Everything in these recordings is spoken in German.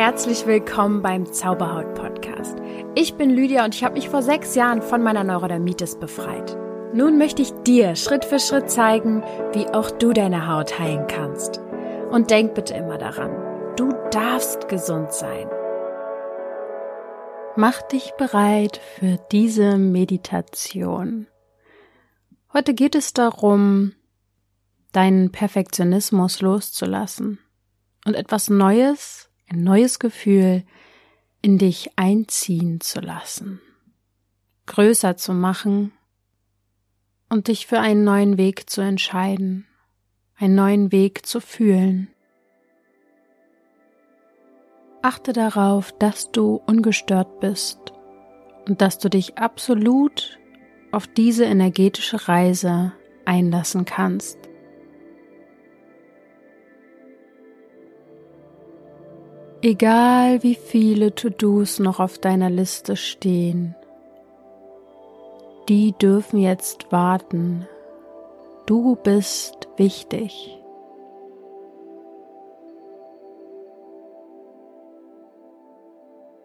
Herzlich willkommen beim Zauberhaut Podcast. Ich bin Lydia und ich habe mich vor sechs Jahren von meiner Neurodermitis befreit. Nun möchte ich dir Schritt für Schritt zeigen, wie auch du deine Haut heilen kannst. Und denk bitte immer daran, du darfst gesund sein. Mach dich bereit für diese Meditation. Heute geht es darum, deinen Perfektionismus loszulassen und etwas Neues, ein neues Gefühl in dich einziehen zu lassen, größer zu machen und dich für einen neuen Weg zu entscheiden, einen neuen Weg zu fühlen. Achte darauf, dass du ungestört bist und dass du dich absolut auf diese energetische Reise einlassen kannst. Egal wie viele To-Dos noch auf deiner Liste stehen, die dürfen jetzt warten. Du bist wichtig.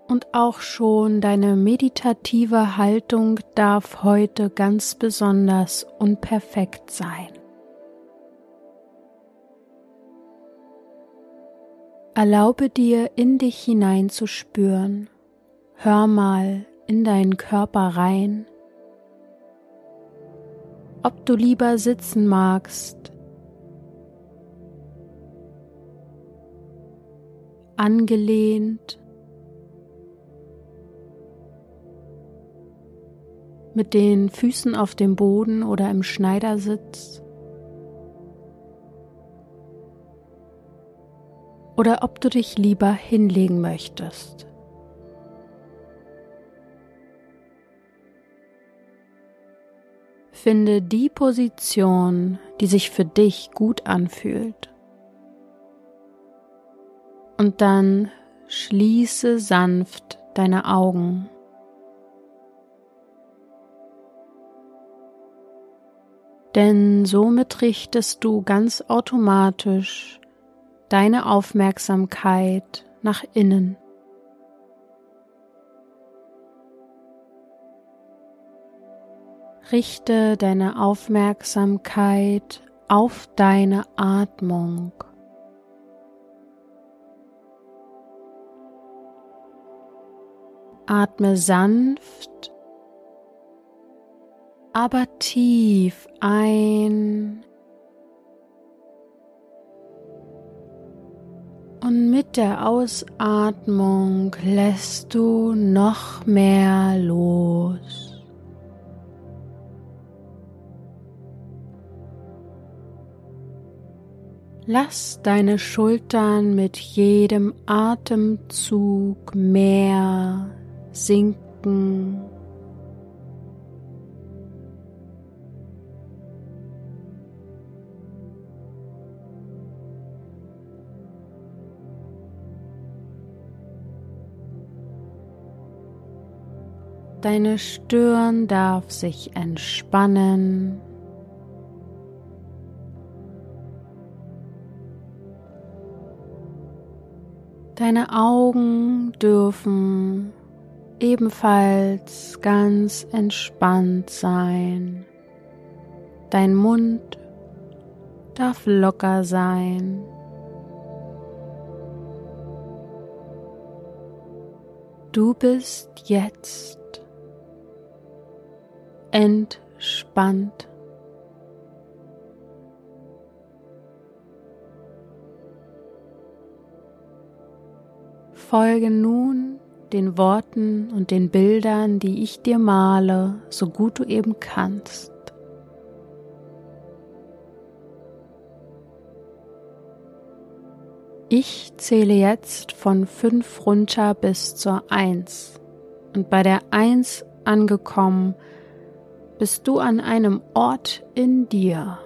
Und auch schon deine meditative Haltung darf heute ganz besonders und perfekt sein. Erlaube dir, in dich hineinzuspüren. Hör mal in deinen Körper rein. Ob du lieber sitzen magst, angelehnt mit den Füßen auf dem Boden oder im Schneidersitz. Oder ob du dich lieber hinlegen möchtest. Finde die Position, die sich für dich gut anfühlt. Und dann schließe sanft deine Augen. denn somit richtest du ganz automatisch deine Aufmerksamkeit nach innen. Richte deine Aufmerksamkeit auf deine Atmung. Atme sanft aber tief ein mit der Ausatmung lässt du noch mehr los. Lass deine Schultern mit jedem Atemzug mehr sinken Deine Stirn darf sich entspannen. Deine Augen dürfen ebenfalls ganz entspannt sein. Dein Mund darf locker sein. Du bist jetzt entspannt. Folge nun den Worten und den Bildern, die ich dir male, so gut du eben kannst. Ich zähle jetzt von fünf runter bis zur eins und bei der eins angekommen bist du an einem Ort in dir,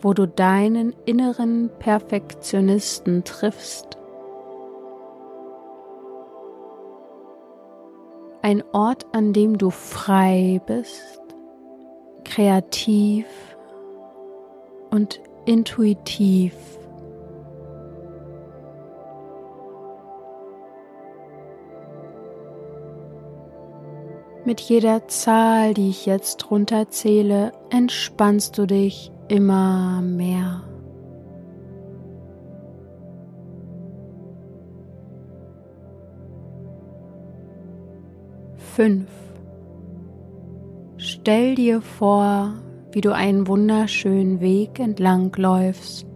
wo du deinen inneren Perfektionisten triffst. Ein Ort, an dem du frei bist, kreativ und intuitiv. Mit jeder Zahl, die ich jetzt runterzähle, entspannst du dich immer mehr. Fünf. Stell dir vor, wie du einen wunderschönen Weg entlang läufst.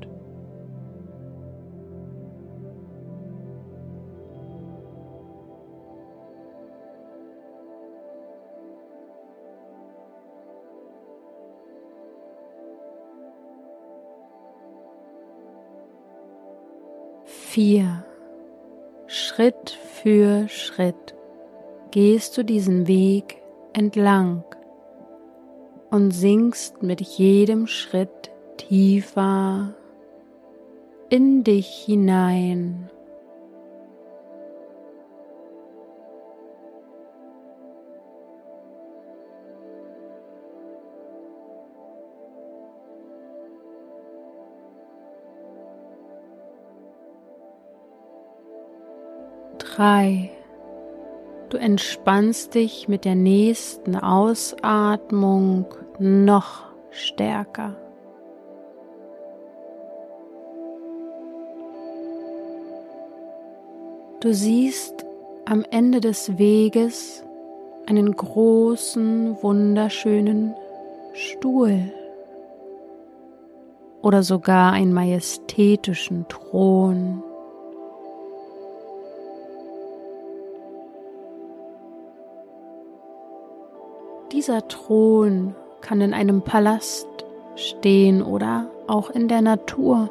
Vier. Schritt für Schritt gehst du diesen Weg entlang und sinkst mit jedem Schritt tiefer in dich hinein. Drei. Du entspannst dich mit der nächsten Ausatmung noch stärker. Du siehst am Ende des Weges einen großen, wunderschönen Stuhl oder sogar einen majestätischen Thron. Dieser Thron kann in einem Palast stehen oder auch in der Natur.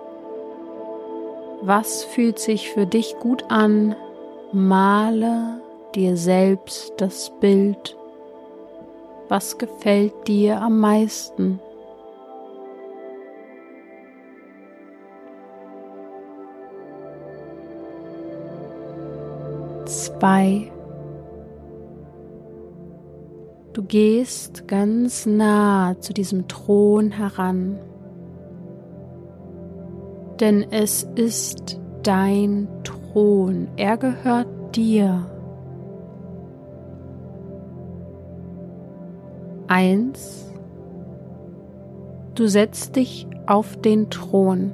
Was fühlt sich für dich gut an? Male dir selbst das Bild. Was gefällt dir am meisten? Zwei Du gehst ganz nah zu diesem Thron heran, denn es ist dein Thron, er gehört dir. Eins, du setzt dich auf den Thron.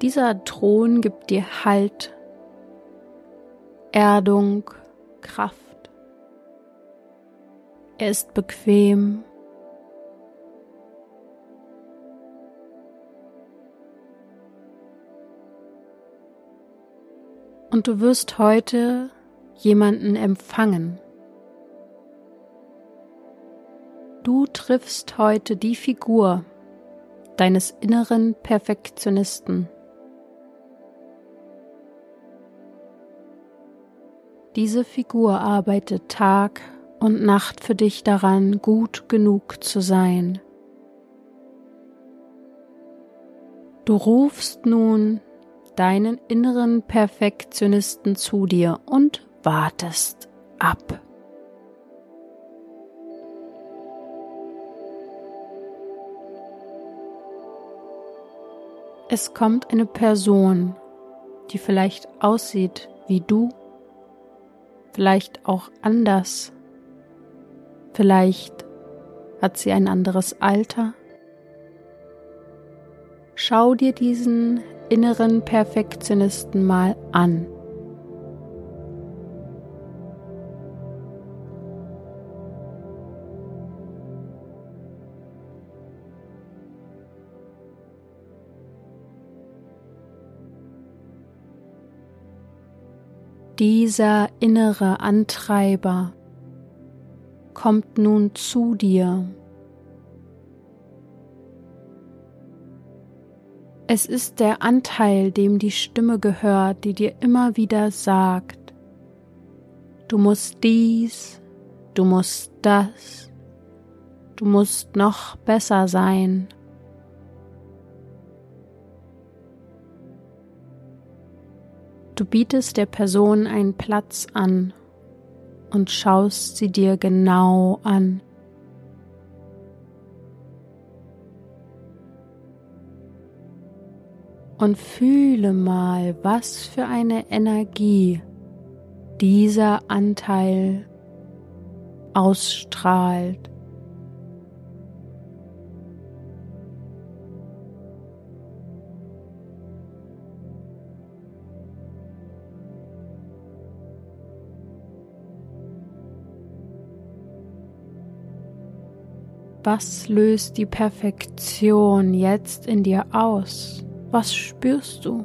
Dieser Thron gibt dir Halt Erdung, Kraft. Er ist bequem. Und du wirst heute jemanden empfangen. Du triffst heute die Figur deines inneren Perfektionisten. Diese Figur arbeitet Tag und Nacht für dich daran, gut genug zu sein. Du rufst nun deinen inneren Perfektionisten zu dir und wartest ab. Es kommt eine Person, die vielleicht aussieht wie du vielleicht auch anders. Vielleicht hat sie ein anderes Alter. Schau dir diesen inneren Perfektionisten mal an. Dieser innere Antreiber kommt nun zu dir. Es ist der Anteil, dem die Stimme gehört, die dir immer wieder sagt, du musst dies, du musst das, du musst noch besser sein. Du bietest der Person einen Platz an und schaust sie dir genau an. Und fühle mal, was für eine Energie dieser Anteil ausstrahlt. Was löst die Perfektion jetzt in dir aus? Was spürst du?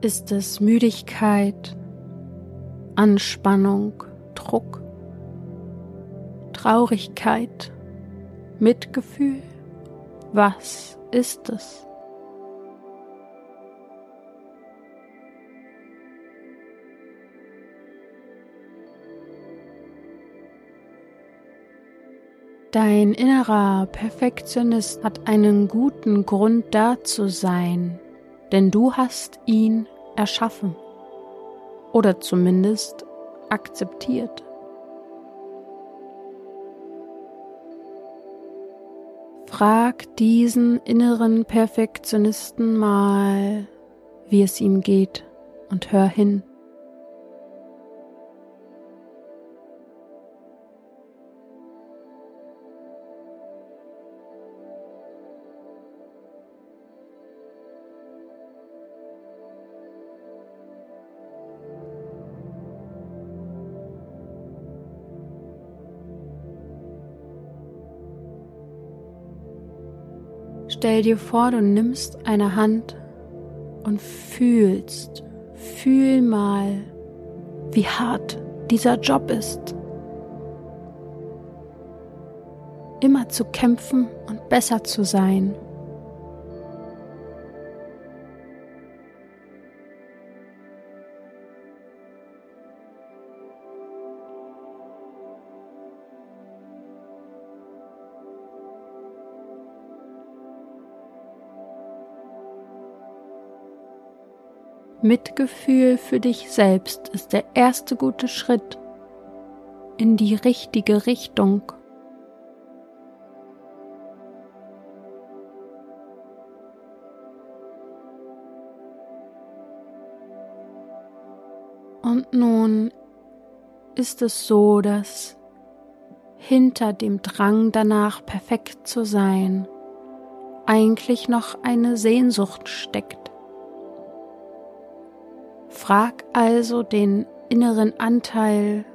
Ist es Müdigkeit, Anspannung, Druck, Traurigkeit, Mitgefühl? Was ist es? Dein innerer Perfektionist hat einen guten Grund da zu sein, denn du hast ihn erschaffen oder zumindest akzeptiert. Frag diesen inneren Perfektionisten mal, wie es ihm geht und hör hin. Stell dir vor, du nimmst eine Hand und fühlst, fühl mal, wie hart dieser Job ist. Immer zu kämpfen und besser zu sein. Mitgefühl für dich selbst ist der erste gute Schritt in die richtige Richtung. Und nun ist es so, dass hinter dem Drang danach perfekt zu sein eigentlich noch eine Sehnsucht steckt. Frag also den inneren Anteil,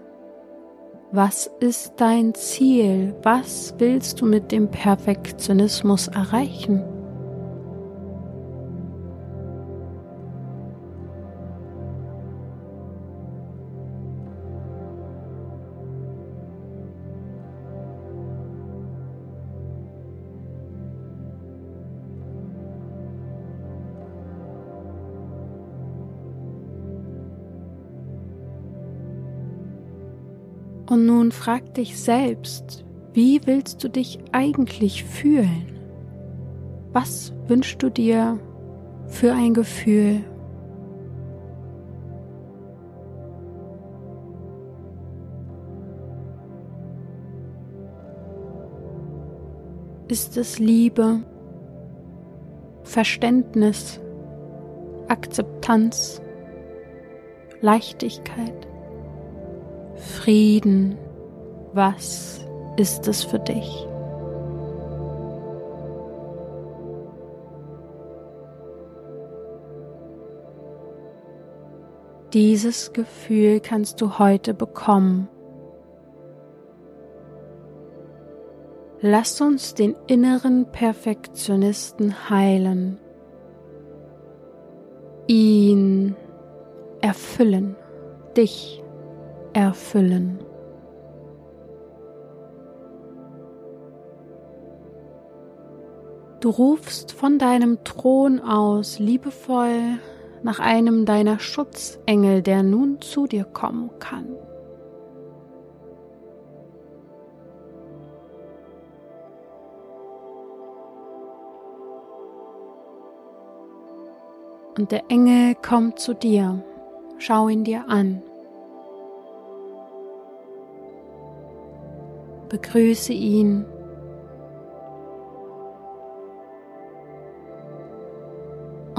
was ist dein Ziel? Was willst du mit dem Perfektionismus erreichen? Und frag dich selbst, wie willst du dich eigentlich fühlen? Was wünschst du dir für ein Gefühl? Ist es Liebe, Verständnis, Akzeptanz, Leichtigkeit? Frieden, was ist es für dich? Dieses Gefühl kannst du heute bekommen. Lass uns den inneren Perfektionisten heilen, ihn erfüllen, dich erfüllen. Du rufst von deinem Thron aus liebevoll nach einem deiner Schutzengel, der nun zu dir kommen kann. Und der Engel kommt zu dir. Schau ihn dir an. Begrüße ihn.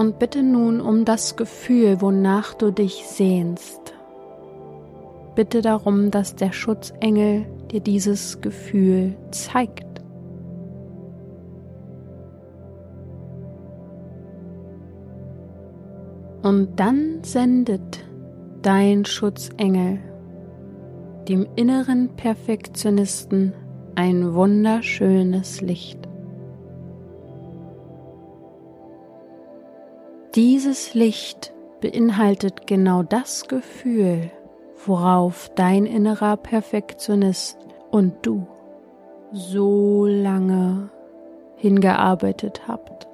Und bitte nun um das Gefühl, wonach du dich sehnst. Bitte darum, dass der Schutzengel dir dieses Gefühl zeigt. Und dann sendet dein Schutzengel dem inneren Perfektionisten ein wunderschönes Licht. Dieses Licht beinhaltet genau das Gefühl, worauf dein innerer Perfektionist und du so lange hingearbeitet habt.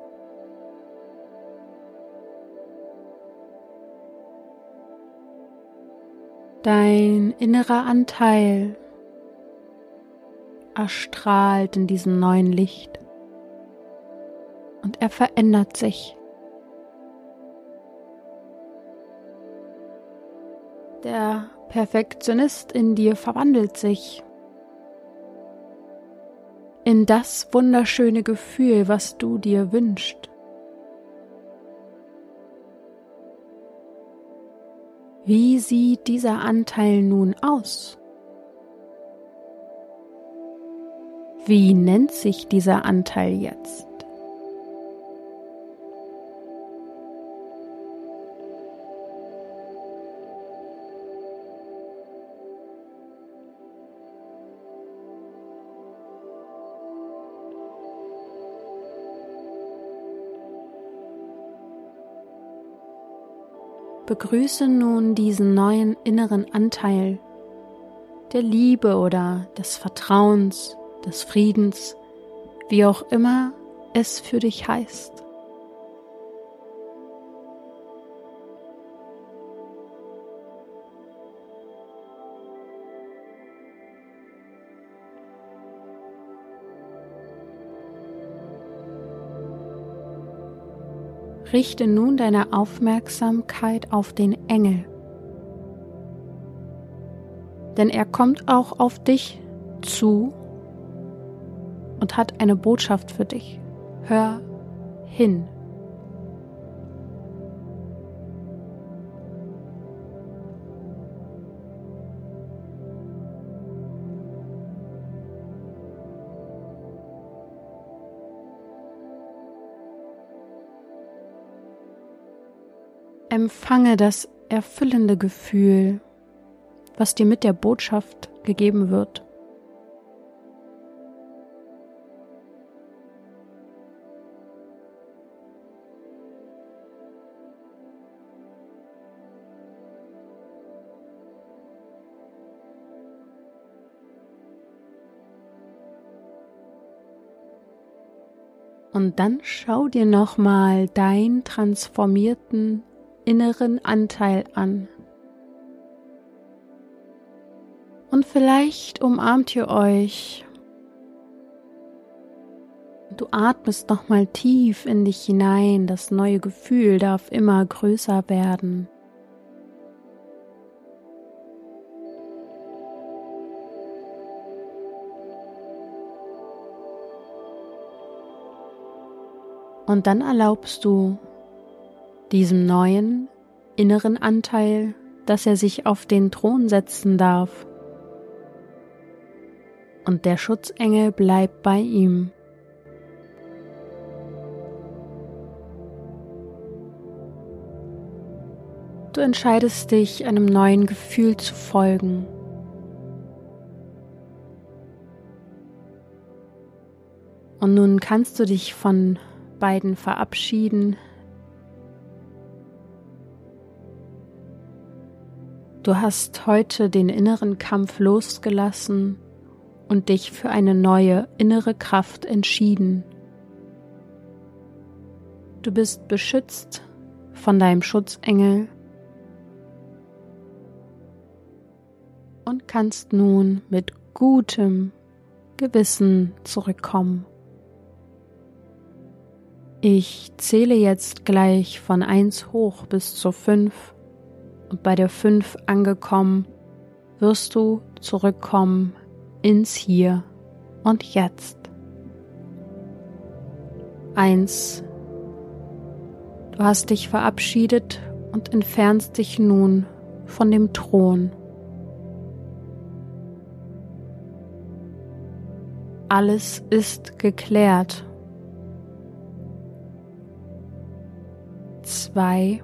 Dein innerer Anteil erstrahlt in diesem neuen Licht und er verändert sich. Der Perfektionist in dir verwandelt sich in das wunderschöne Gefühl, was du dir wünschst. Wie sieht dieser Anteil nun aus? Wie nennt sich dieser Anteil jetzt? Begrüße nun diesen neuen inneren Anteil der Liebe oder des Vertrauens, des Friedens, wie auch immer es für dich heißt. Richte nun deine Aufmerksamkeit auf den Engel, denn er kommt auch auf dich zu und hat eine Botschaft für dich. Hör hin. Empfange das erfüllende Gefühl, was dir mit der Botschaft gegeben wird. Und dann schau dir nochmal deinen transformierten inneren Anteil an. Und vielleicht umarmt ihr euch. Du atmest nochmal tief in dich hinein. Das neue Gefühl darf immer größer werden. Und dann erlaubst du diesem neuen inneren Anteil, dass er sich auf den Thron setzen darf. Und der Schutzengel bleibt bei ihm. Du entscheidest dich, einem neuen Gefühl zu folgen. Und nun kannst du dich von beiden verabschieden, Du hast heute den inneren Kampf losgelassen und dich für eine neue innere Kraft entschieden. Du bist beschützt von deinem Schutzengel und kannst nun mit gutem Gewissen zurückkommen. Ich zähle jetzt gleich von 1 hoch bis zu 5 und bei der 5 angekommen, wirst du zurückkommen ins Hier und Jetzt. Eins. Du hast dich verabschiedet und entfernst dich nun von dem Thron. Alles ist geklärt. Zwei.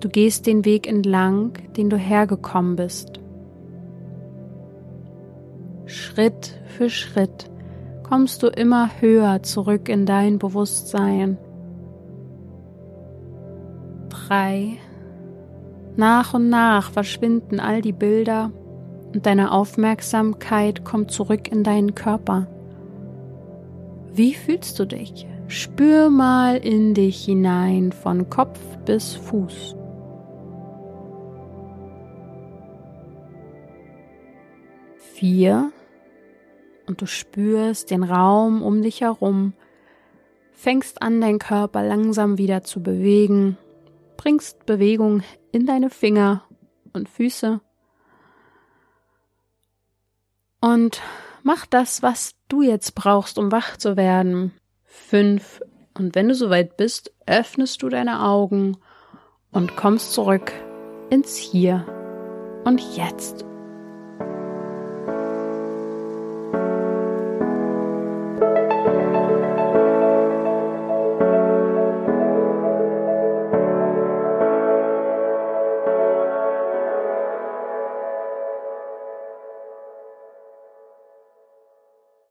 Du gehst den Weg entlang, den du hergekommen bist. Schritt für Schritt kommst du immer höher zurück in dein Bewusstsein. Drei. Nach und nach verschwinden all die Bilder und deine Aufmerksamkeit kommt zurück in deinen Körper. Wie fühlst du dich? Spür mal in dich hinein von Kopf bis Fuß. Vier. Und du spürst den Raum um dich herum, fängst an, deinen Körper langsam wieder zu bewegen, bringst Bewegung in deine Finger und Füße und mach das, was du jetzt brauchst, um wach zu werden. Fünf. Und wenn du soweit bist, öffnest du deine Augen und kommst zurück ins Hier und Jetzt.